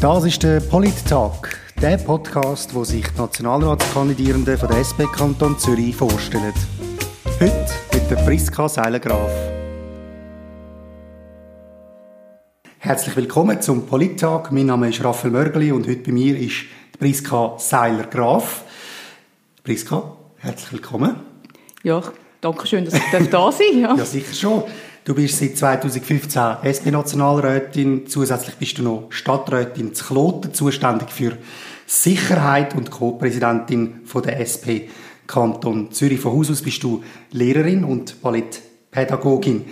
Das ist der Polit-Tag, der Podcast, wo sich die Nationalratskandidierenden von der SP Kanton Zürich vorstellen. Heute mit der Priska Seiler-Graf. Herzlich willkommen zum Polit-Tag. Mein Name ist Raphael Mörgeli und heute bei mir ist Priska Seiler-Graf. Priska, herzlich willkommen. Ja, danke schön, dass ich da sein darf. Ja. ja, sicher schon. Du bist seit 2015 SP-Nationalrätin. Zusätzlich bist du noch Stadträtin zu Kloten, zuständig für Sicherheit und Co-Präsidentin der SP Kanton Zürich. Von Haus aus bist du Lehrerin und Ballettpädagogin.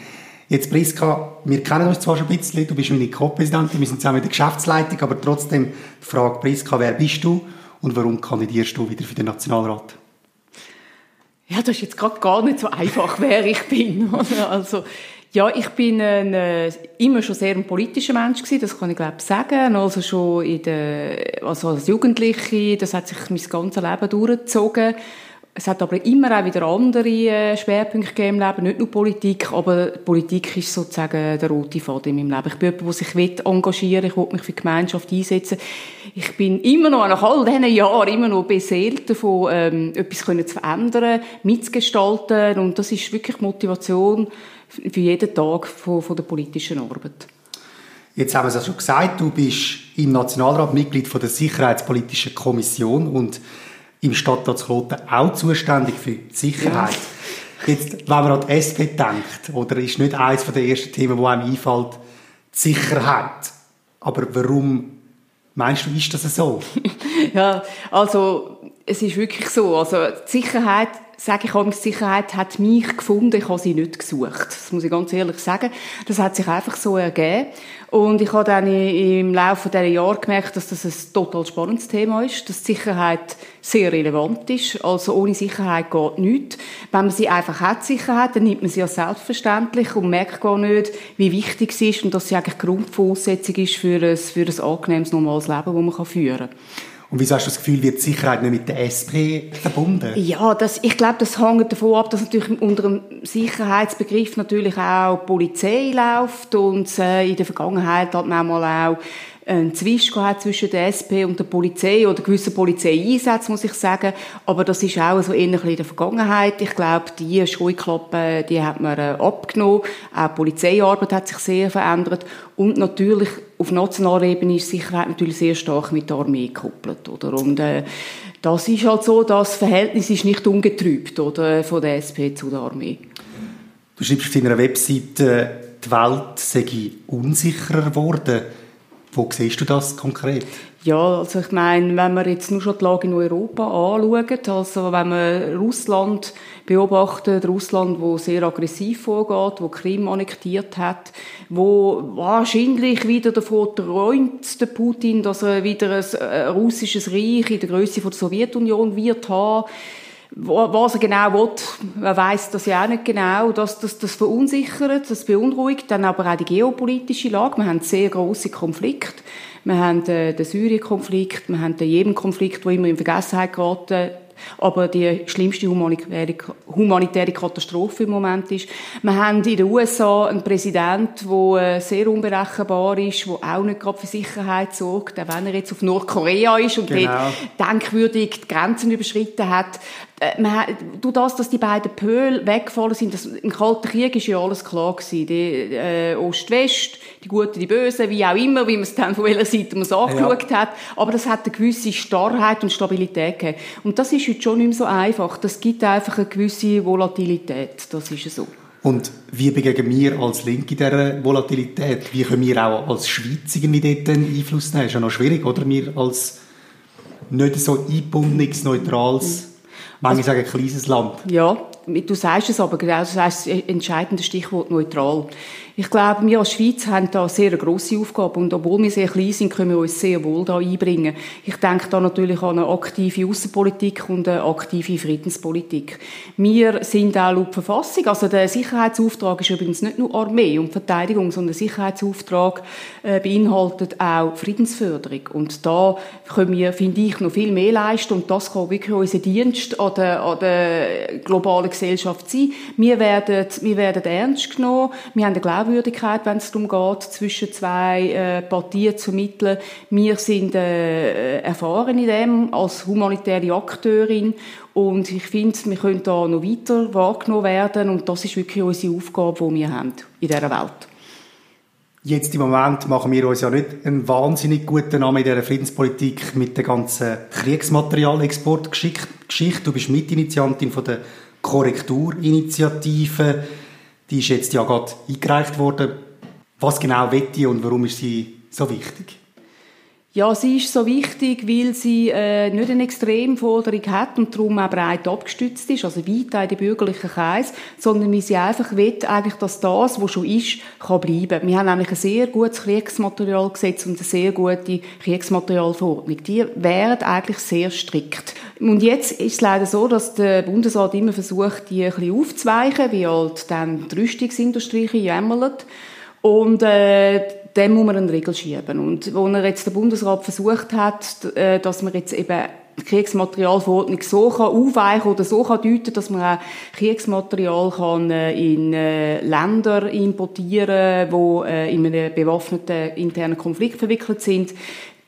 Jetzt, Priska, wir kennen uns zwar schon ein bisschen, du bist meine Co-Präsidentin, wir sind zusammen in der Geschäftsleitung, aber trotzdem die Frage, Priska, wer bist du und warum kandidierst du wieder für den Nationalrat? Ja, das ist jetzt gerade gar nicht so einfach, wer ich bin. Also, ja, ich bin ein, äh, immer schon sehr ein politischer Mensch gewesen, das kann ich glaube sagen. Also schon in der, also als Jugendliche, das hat sich mein ganzes Leben durchgezogen. Es hat aber immer auch wieder andere äh, Schwerpunkte im Leben, nicht nur Politik, aber Politik ist sozusagen der rote Faden in meinem Leben. Ich bin jemand, der sich engagieren will, ich will mich für die Gemeinschaft einsetzen. Ich bin immer noch, nach all diesen Jahren, immer noch beseelt davon, ähm, etwas zu verändern, mitzugestalten und das ist wirklich Motivation für jeden Tag von, von der politischen Arbeit. Jetzt haben wir es ja schon gesagt, du bist im Nationalrat Mitglied von der Sicherheitspolitischen Kommission und im Stadtrat Kloten auch zuständig für die Sicherheit. Ja. Jetzt, wenn man an die SP denkt, oder ist nicht eines der ersten Themen, die einem einfällt, die Sicherheit. Aber warum meinst du, ist das so? ja, also es ist wirklich so. Also die Sicherheit sage ich auch, Sicherheit hat mich gefunden, ich habe sie nicht gesucht. Das muss ich ganz ehrlich sagen. Das hat sich einfach so ergeben. Und ich habe dann im Laufe dieser Jahre gemerkt, dass das ein total spannendes Thema ist, dass Sicherheit sehr relevant ist. Also ohne Sicherheit geht nichts. Wenn man sie einfach hat, Sicherheit, dann nimmt man sie ja selbstverständlich und merkt gar nicht, wie wichtig sie ist und dass sie eigentlich Grundvoraussetzung ist für ein, für ein angenehmes, normales Leben, das man führen kann. Und wieso hast du das Gefühl, wird die Sicherheit nicht mit der SP verbunden? Ja, das, ich glaube, das hängt davon ab, dass natürlich unter dem Sicherheitsbegriff natürlich auch Polizei läuft und äh, in der Vergangenheit hat man auch einen Zwist gehabt zwischen der SP und der Polizei oder gewissen Polizeieinsätzen, muss ich sagen. Aber das ist auch so ähnlich in der Vergangenheit. Ich glaube, die Scheuklappen, die hat man äh, abgenommen. Auch die Polizeiarbeit hat sich sehr verändert. Und natürlich, auf nationaler Ebene ist Sicherheit natürlich sehr stark mit der Armee gekoppelt, oder? Und, äh, das ist halt so, das Verhältnis ist nicht ungetrübt, oder? Von der SP zu der Armee. Du schreibst auf deiner Webseite, die Welt sei unsicherer geworden. Wo siehst du das konkret? Ja, also ich meine, wenn wir jetzt nur schon die Lage in Europa anschauen, also wenn man Russland beobachtet, Russland, wo sehr aggressiv vorgeht, wo Krim annektiert hat, wo wahrscheinlich wieder davon träumt, der Putin, dass er wieder ein, ein russisches Reich in der Größe der Sowjetunion wird haben, was er genau will, er weiß das ja auch nicht genau. Das, das, das verunsichert, das beunruhigt. Dann aber auch die geopolitische Lage. Wir haben sehr große Konflikte. Wir haben äh, den Syrien-Konflikt, wir haben den Jemen-Konflikt, der immer in Vergessenheit geraten aber die schlimmste humanitäre Katastrophe im Moment ist. Wir haben in den USA einen Präsidenten, der äh, sehr unberechenbar ist, der auch nicht gerade für Sicherheit sorgt, auch wenn er jetzt auf Nordkorea ist und genau. dort denkwürdig die Grenzen überschritten hat. Äh, man, durch das, dass die beiden Pöle weggefallen sind, das, im Kalten Krieg ist ja alles klar gewesen. Die, äh, Ost-West, die Guten, die Bösen, wie auch immer, wie man es dann von welcher Seite man es angeschaut ja. hat. Aber das hat eine gewisse Starrheit und Stabilität gegeben. Und das ist heute schon nicht mehr so einfach. Das gibt einfach eine gewisse Volatilität. Das ist so. Und wie begegnen wir als Linke dieser Volatilität? Wie können wir auch als Schweiz irgendwie dort Einfluss nehmen? Das ist ja noch schwierig, oder? Wir als nicht so einbundenes, neutrales Manche sagen kleines Land. Ja, du sagst es aber genau, das heißt das entscheidende Stichwort neutral. Ich glaube, wir als Schweiz haben da sehr grosse Aufgabe und obwohl wir sehr klein sind, können wir uns sehr wohl da einbringen. Ich denke da natürlich an eine aktive Außenpolitik und eine aktive Friedenspolitik. Wir sind auch laut Verfassung, also der Sicherheitsauftrag ist übrigens nicht nur Armee und Verteidigung, sondern der Sicherheitsauftrag äh, beinhaltet auch Friedensförderung und da können wir, finde ich, noch viel mehr leisten und das kann wirklich unser Dienst an der, an der globalen Gesellschaft sein. Wir werden, wir werden ernst genommen. Wir haben eine Glaubwürdigkeit, wenn es darum geht, zwischen zwei äh, Partien zu mitteln. Wir sind äh, erfahren in dem als humanitäre Akteurin und ich finde, wir können da noch weiter wahrgenommen werden und das ist wirklich unsere Aufgabe, die wir haben in dieser Welt. Jetzt im Moment machen wir uns ja nicht einen wahnsinnig guten Namen in dieser Friedenspolitik mit der ganzen Kriegsmaterialexportgeschichte. Du bist Mitinitiantin von der Korrekturinitiative. Die ist jetzt ja gerade eingereicht worden. Was genau wird die und warum ist sie so wichtig? Ja, sie ist so wichtig, weil sie äh, nicht eine Extremforderung hat und darum auch breit abgestützt ist, also weit in den bürgerlichen Kreis, sondern weil sie einfach will, eigentlich, dass das, was schon ist, kann bleiben. Wir haben nämlich ein sehr gutes Kriegsmaterialgesetz und eine sehr gute Kriegsmaterialverordnung. Die wären eigentlich sehr strikt. Und jetzt ist es leider so, dass der Bundesrat immer versucht, die ein bisschen aufzuweichen, wie halt dann die Rüstungsindustrie jämmert. Und äh, dem muss man einen Riegel schieben. Und wo er jetzt der Bundesrat versucht hat, äh, dass man jetzt eben die Kriegsmaterialverordnung so kann aufweichen oder so kann deuten, dass man auch Kriegsmaterial kann äh, in äh, Länder importieren, wo in einem bewaffneten internen Konflikt verwickelt sind.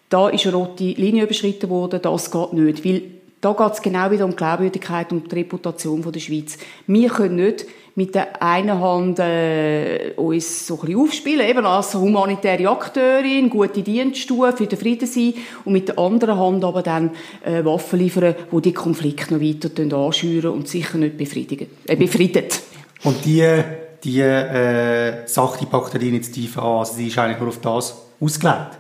Da ist eine rote Linie überschritten worden. Das geht nicht, weil da geht es genau wieder um die Glaubwürdigkeit und die Reputation der Schweiz. Wir können nicht mit der einen Hand äh, uns so ein bisschen aufspielen, eben als humanitäre Akteurin, gute Dienststufe für den Frieden sein und mit der anderen Hand aber dann äh, Waffen liefern, die die Konflikte noch weiter anschüren und sicher nicht befriedigen, äh, befriedet. Und die, die äh, Sache, die packt die Initiative an, also sie ist eigentlich nur auf das ausgelegt?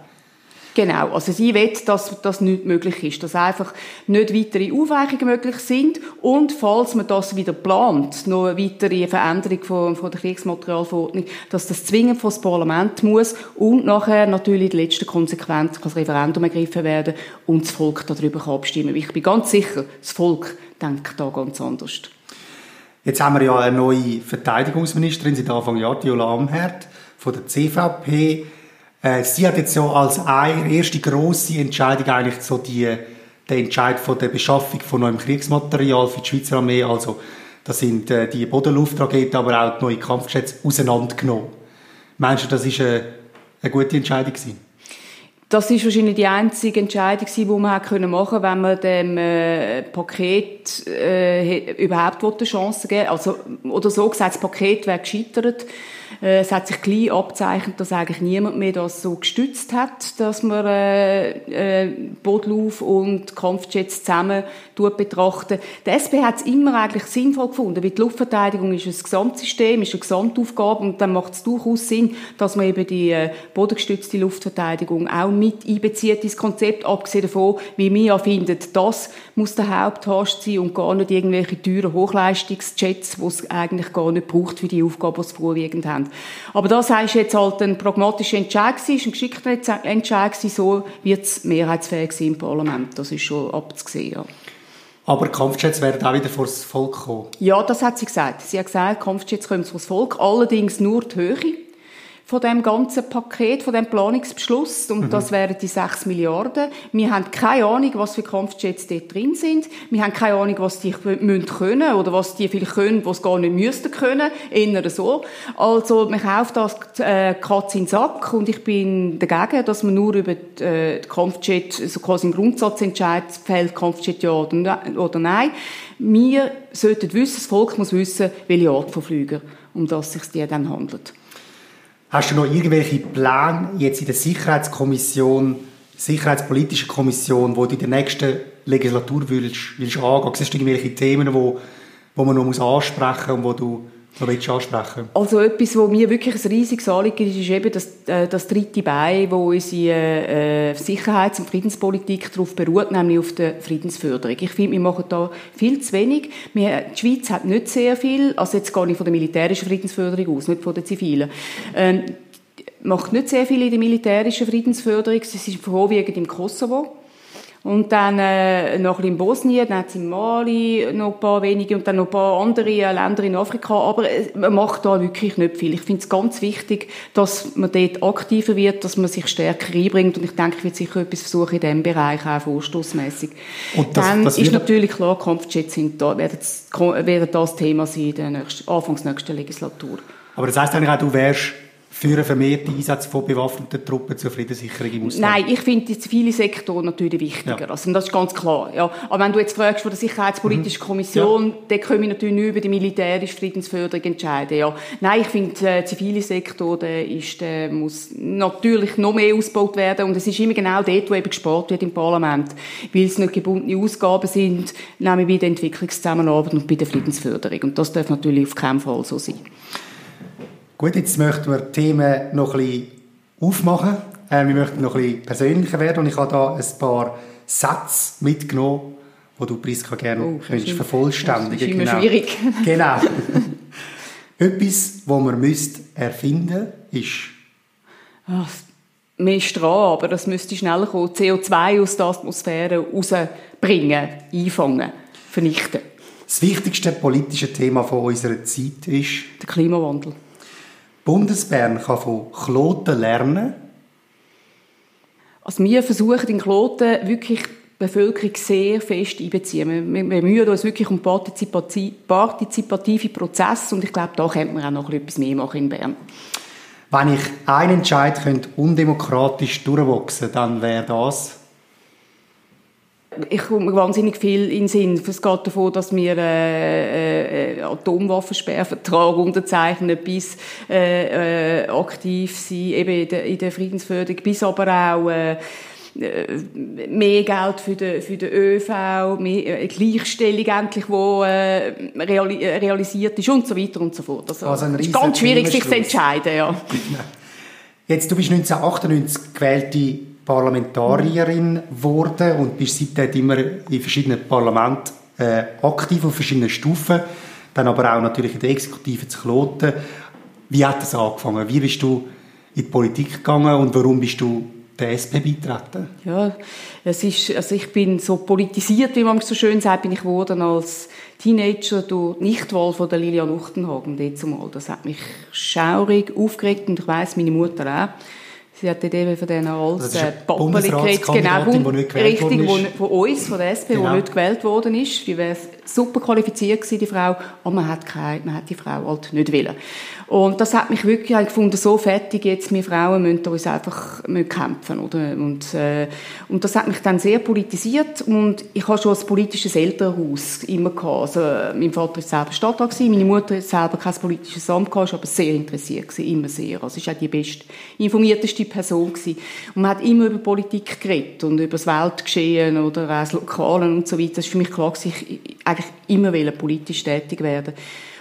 Genau, also sie will, dass das nicht möglich ist, dass einfach nicht weitere Aufweichungen möglich sind und falls man das wieder plant, noch eine weitere Veränderung von, von der Kriegsmaterialverordnung, dass das zwingend vor Parlament muss und nachher natürlich die letzte Konsequenz kann das Referendum ergriffen werden und das Volk darüber kann abstimmen. Ich bin ganz sicher, das Volk denkt da ganz anders. Jetzt haben wir ja eine neue Verteidigungsministerin seit Anfang Jahr, Diola Amherd von der CVP. Äh, sie hat jetzt so als eine erste grosse Entscheidung eigentlich so die, den Entscheid von der Beschaffung von neuem Kriegsmaterial für die Schweizer Armee, also da sind äh, die Bodenluftraketen, aber auch die neuen Kampfjets auseinandergenommen. Meinst du, das ist eine, eine gute Entscheidung gewesen? Das ist wahrscheinlich die einzige Entscheidung, die man machen konnte, wenn man dem äh, Paket äh, überhaupt eine Chance geben Also, oder so gesagt, das Paket wäre gescheitert. Äh, es hat sich gleich abzeichnet, dass eigentlich niemand mehr das so gestützt hat, dass man äh, äh, Bodlauf und Kampfjets zusammen betrachten. Die SP hat es immer eigentlich sinnvoll gefunden, weil die Luftverteidigung ist ein Gesamtsystem, ist eine Gesamtaufgabe und dann macht es durchaus Sinn, dass man eben die äh, bodengestützte Luftverteidigung auch mit einbezieht ins Konzept, abgesehen davon, wie wir ja finden, das muss der Haupthast sein und gar nicht irgendwelche teuren Hochleistungsjets, die es eigentlich gar nicht braucht für die Aufgabe, die sie vorwiegend haben. Aber das heißt jetzt halt ein pragmatischer Entscheid gewesen, ein geschickter Entscheid gewesen, so wird es mehrheitsfähig sein im Parlament. Das ist schon abzusehen, ja. Aber Kampfjets werden auch wieder vor das Volk kommen? Ja, das hat sie gesagt. Sie hat gesagt, Kampfjets kommen vor das Volk, allerdings nur die Höhe von dem ganzen Paket, von dem Planungsbeschluss. Und mhm. das wären die 6 Milliarden. Wir haben keine Ahnung, was für Kampfjets dort drin sind. Wir haben keine Ahnung, was die müssen können oder was die vielleicht können, was gar nicht müssten können. Eher so. Also, man kauft das äh, Katz in den Sack und ich bin dagegen, dass man nur über die, äh, die Kampfjet, so quasi im Grundsatz entscheidet, fällt Kampfjet ja oder, ne-, oder nein. Wir sollten wissen, das Volk muss wissen, welche Art von Flüger, um das es sich dann handelt. Hast du noch irgendwelche Pläne jetzt in der Sicherheitskommission, Sicherheitspolitischen Kommission, wo du in der nächsten Legislatur willst, willst angehen? Siehst du irgendwelche Themen, wo, wo man noch muss ansprechen und wo du noch ansprechen Also etwas, was mir wirklich ein riesiges Anliegen ist, ist eben das, äh, das dritte Bein, wo unsere äh, Sicherheits- und Friedenspolitik darauf beruht, nämlich auf der Friedensförderung. Ich finde, wir machen da viel zu wenig. Wir, die Schweiz hat nicht sehr viel, also jetzt gar nicht von der militärischen Friedensförderung aus, nicht von der zivilen. Ähm, macht nicht sehr viel in der militärischen Friedensförderung. Sie ist vorwiegend im Kosovo. Und dann äh, noch ein bisschen in Bosnien, dann in Mali noch ein paar wenige und dann noch ein paar andere äh, Länder in Afrika. Aber äh, man macht da wirklich nicht viel. Ich finde es ganz wichtig, dass man dort aktiver wird, dass man sich stärker einbringt. Und ich denke, ich werde sicher etwas versuchen in diesem Bereich, auch vorstoßmässig. Und das, dann das ist natürlich klar, Kampfjets sind da, werden, werden das Thema sein in der nächsten, Anfangs nächsten Legislatur. Aber das heisst eigentlich auch, du wärst für einen vermehrten Einsatz von bewaffneten Truppen zur Friedenssicherung im Ausland? Nein, ich finde die zivile Sektor natürlich wichtiger. Ja. Also, das ist ganz klar. Ja. Aber wenn du jetzt fragst von der Sicherheitspolitischen mhm. Kommission, ja. dann können wir natürlich nicht über die militärische Friedensförderung entscheiden. Ja. Nein, ich finde, der zivile Sektor der ist, der muss natürlich noch mehr ausgebaut werden. Und es ist immer genau dort, wo eben gespart wird im Parlament. Weil es nicht gebundene Ausgaben sind, nämlich bei der Entwicklungszusammenarbeit und bei der Friedensförderung. Und das darf natürlich auf keinen Fall so sein. Gut, jetzt möchten wir die Themen noch ein bisschen aufmachen. Äh, wir möchten noch ein bisschen persönlicher werden und ich habe da ein paar Sätze mitgenommen, die du Priska gerne oh, könntest vervollständigen. Das ist immer genau. schwierig. genau. Etwas, was man müsste erfinden ist... Ach, mehr Strahl, aber das müsste schneller kommen. CO2 aus der Atmosphäre rausbringen, einfangen, vernichten. Das wichtigste politische Thema von unserer Zeit ist... Der Klimawandel. Bundesbern kann von Kloten lernen? Also wir versuchen in Kloten wirklich die Bevölkerung sehr fest einbeziehen. Wir bemühen uns wirklich um partizipative Prozesse und ich glaube, da könnte man auch noch etwas mehr machen in Bern. Wenn ich einen Entscheid könnte undemokratisch durchwachsen dann wäre das? Ich komme wahnsinnig viel in den Sinn. Es geht davon, dass wir äh, äh, Atomwaffensperrvertrag unterzeichnen, bis äh, äh, aktiv sind, eben in der, in der Friedensförderung, bis aber auch äh, äh mehr Geld für den, für den ÖV, mehr äh, Gleichstellung endlich, wo äh, reali realisiert ist und so weiter und so fort. Also, also es ist ganz schwierig, sich zu entscheiden. Ja. Jetzt, du bist 1998 gewählte Parlamentarierin geworden und bist seitdem immer in verschiedenen Parlamenten äh, aktiv auf verschiedenen Stufen, dann aber auch natürlich in der Exekutive zu Kloten. Wie hat das angefangen? Wie bist du in die Politik gegangen und warum bist du der SP beitreten? Ja, es ist, also ich bin so politisiert, wie man so schön sagt, bin ich geworden als Teenager durch die Nichtwahl von der Lilian Uchtenhagen. Das hat mich schaurig aufgeregt und ich weiß meine Mutter auch. Sie hat eben von diesen als äh, Pappeli geredet, genau, richtig, wo, von uns, von der SP, genau. die nicht gewählt worden ist. Die wäre super qualifiziert gewesen, die Frau, aber man hat, keine, man hat die Frau halt nicht wollen. Und das hat mich wirklich gefunden, so fertig jetzt, wir Frauen müssen uns einfach müssen kämpfen, oder? Und, äh, und das hat mich dann sehr politisiert und ich habe schon ein politisches Elternhaus immer gehabt. Also, mein Vater war selber Stadtrat gewesen, meine Mutter hat selber kein politisches Amt gehabt, aber sehr interessiert gewesen, immer sehr. Also, ist auch die best informierteste Person gewesen. Und man hat immer über Politik geredet und über das Weltgeschehen oder auch das Lokale und so weiter. Das ist für mich klar gewesen, ich eigentlich immer politisch tätig werden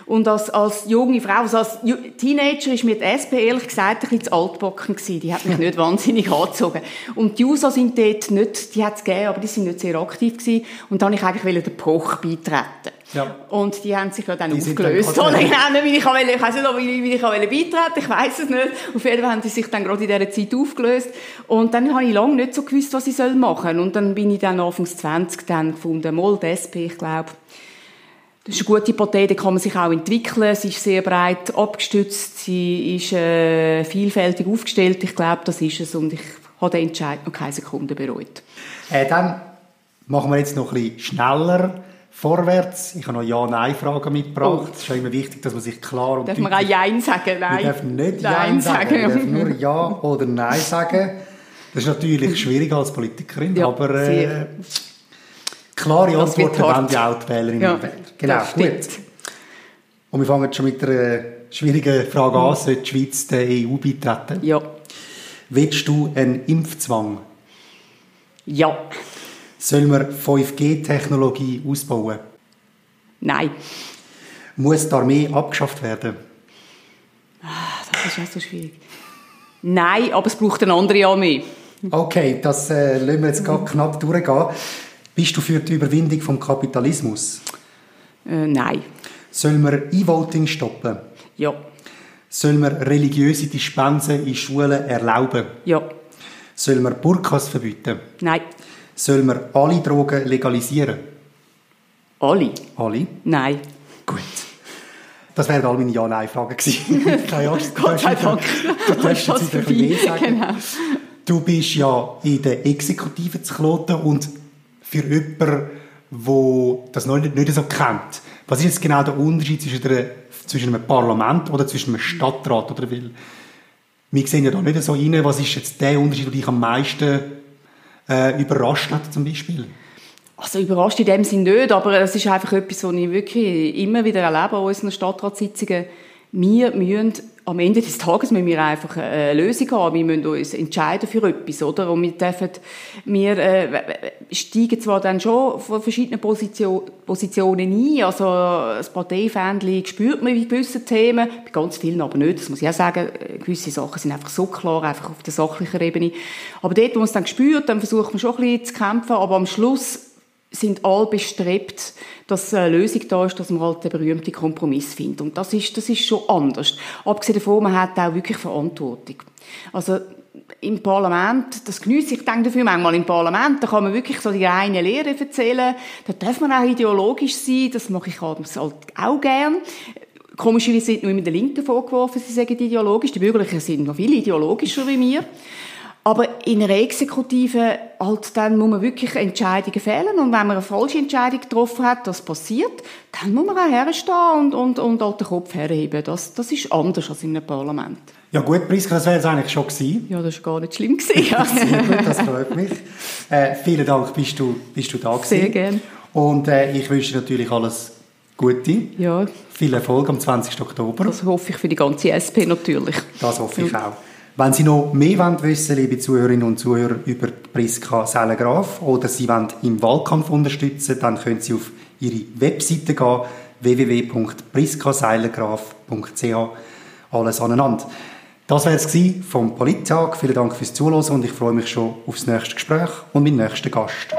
und als, als junge Frau, also als Teenager ist mir die SP ehrlich gesagt ein bisschen zu altbacken gewesen. Die hat mich nicht wahnsinnig angezogen. Und die USA sind dort nicht, die hat es gegeben, aber die sind nicht sehr aktiv gewesen. Und dann wollte ich eigentlich den Poch beitreten. Ja. Und die haben sich ja dann die aufgelöst. Dann genau, wie ich, wollte, ich weiss nicht, wie ich beitreten ich weiß es nicht. Auf jeden Fall haben die sich dann gerade in dieser Zeit aufgelöst. Und dann habe ich lange nicht so gewusst, was ich machen soll. Und dann bin ich dann anfangs 20 dann gefunden, mal die SP, ich glaube, das ist eine gute Partei, die kann man sich auch entwickeln. Sie ist sehr breit abgestützt, sie ist äh, vielfältig aufgestellt. Ich glaube, das ist es und ich habe den Entscheid noch keine Sekunde bereut. Äh, dann machen wir jetzt noch ein bisschen schneller vorwärts. Ich habe noch Ja-Nein-Fragen mitgebracht. Oh. Es ist ja immer wichtig, dass man sich klar und Darf man auch Jein sagen? Nein. Wir dürfen nicht Nein sagen. Wir dürfen nur Ja oder Nein sagen. Das ist natürlich schwierig als Politikerin, ja, aber äh, Klare Antworten wollen die auch die Wählerinnen ja, und Wähler. Genau, gut. Und wir fangen schon mit einer schwierigen Frage an. Sollte die Schweiz der EU beitreten? Ja. Willst du einen Impfzwang? Ja. Sollen wir 5G-Technologie ausbauen? Nein. Muss die Armee abgeschafft werden? Ah, das ist auch so schwierig. Nein, aber es braucht eine andere Armee. Okay, das äh, lassen wir jetzt gerade knapp durchgehen. Bist du für die Überwindung vom Kapitalismus? Äh, nein. Sollen wir E-Voting stoppen? Ja. Sollen wir religiöse Dispensen in Schulen erlauben? Ja. Sollen wir Burkas verbieten? Nein. Soll man alle Drogen legalisieren? Alle? Alle? Nein. Gut. Das wären all meine Ja-Nein-Fragen gewesen. Keine Angst. Gott sei Dank. Du darfst jetzt wieder mehr sagen. Genau. Du bist ja in der Exekutive zu Kloten und für jemanden, der das noch nicht, nicht so kennt, was ist jetzt genau der Unterschied zwischen, der, zwischen einem Parlament oder zwischen einem Stadtrat? Oder weil wir sehen ja da nicht so rein, was ist jetzt der Unterschied, der dich am meisten äh, überrascht hat zum Beispiel? Also überrascht in dem Sinn nicht, aber es ist einfach etwas, was ich wirklich immer wieder erlebe an unseren Stadtratssitzungen. Wir müssen am Ende des Tages müssen wir einfach eine Lösung haben. Wir müssen uns entscheiden für etwas, oder? Und wir dürfen, wir äh, steigen zwar dann schon von verschiedenen Position, Positionen ein. Also das Parteifähnchen spürt man bei gewissen Themen, bei ganz vielen aber nicht. Das muss ich auch sagen. Gewisse Sachen sind einfach so klar, einfach auf der sachlichen Ebene. Aber dort, wo man es dann spürt, dann versucht man schon ein bisschen zu kämpfen. Aber am Schluss sind alle bestrebt, dass eine Lösung da ist, dass man halt den berühmten Kompromiss findet. Und das ist, das ist schon anders. Abgesehen davon, man hat auch wirklich Verantwortung. Also, im Parlament, das genieße ich, denke dafür manchmal im Parlament, da kann man wirklich so die reine Lehre erzählen, da darf man auch ideologisch sein, das mache ich halt auch gern. Komischerweise sind nur immer der Linken vorgeworfen, sie sagen ideologisch, die Bürgerlichen sind noch viel ideologischer wie wir. Aber in einer Exekutive halt, dann muss man wirklich Entscheidungen fällen und wenn man eine falsche Entscheidung getroffen hat, das passiert, dann muss man auch herstehen und, und, und halt den Kopf herheben. Das, das ist anders als in einem Parlament. Ja gut, Priska, das wäre jetzt eigentlich schon gewesen. Ja, das war gar nicht schlimm. Gewesen. Sehr gut, das freut mich. Äh, vielen Dank, bist du, bist du da gewesen. Sehr gerne. Und äh, ich wünsche dir natürlich alles Gute. Ja. Viel Erfolg am 20. Oktober. Das hoffe ich für die ganze SP natürlich. Das hoffe ich auch. Wenn Sie noch mehr wollen wissen liebe Zuhörerinnen und Zuhörer, über Priska Sellengraf oder Sie wollen im Wahlkampf unterstützen, dann können Sie auf Ihre Webseite gehen, www.priskaseilengraf.ch. Alles aneinander. Das war es vom Polittag. Vielen Dank fürs Zuhören und ich freue mich schon aufs nächste Gespräch und meinen nächsten Gast.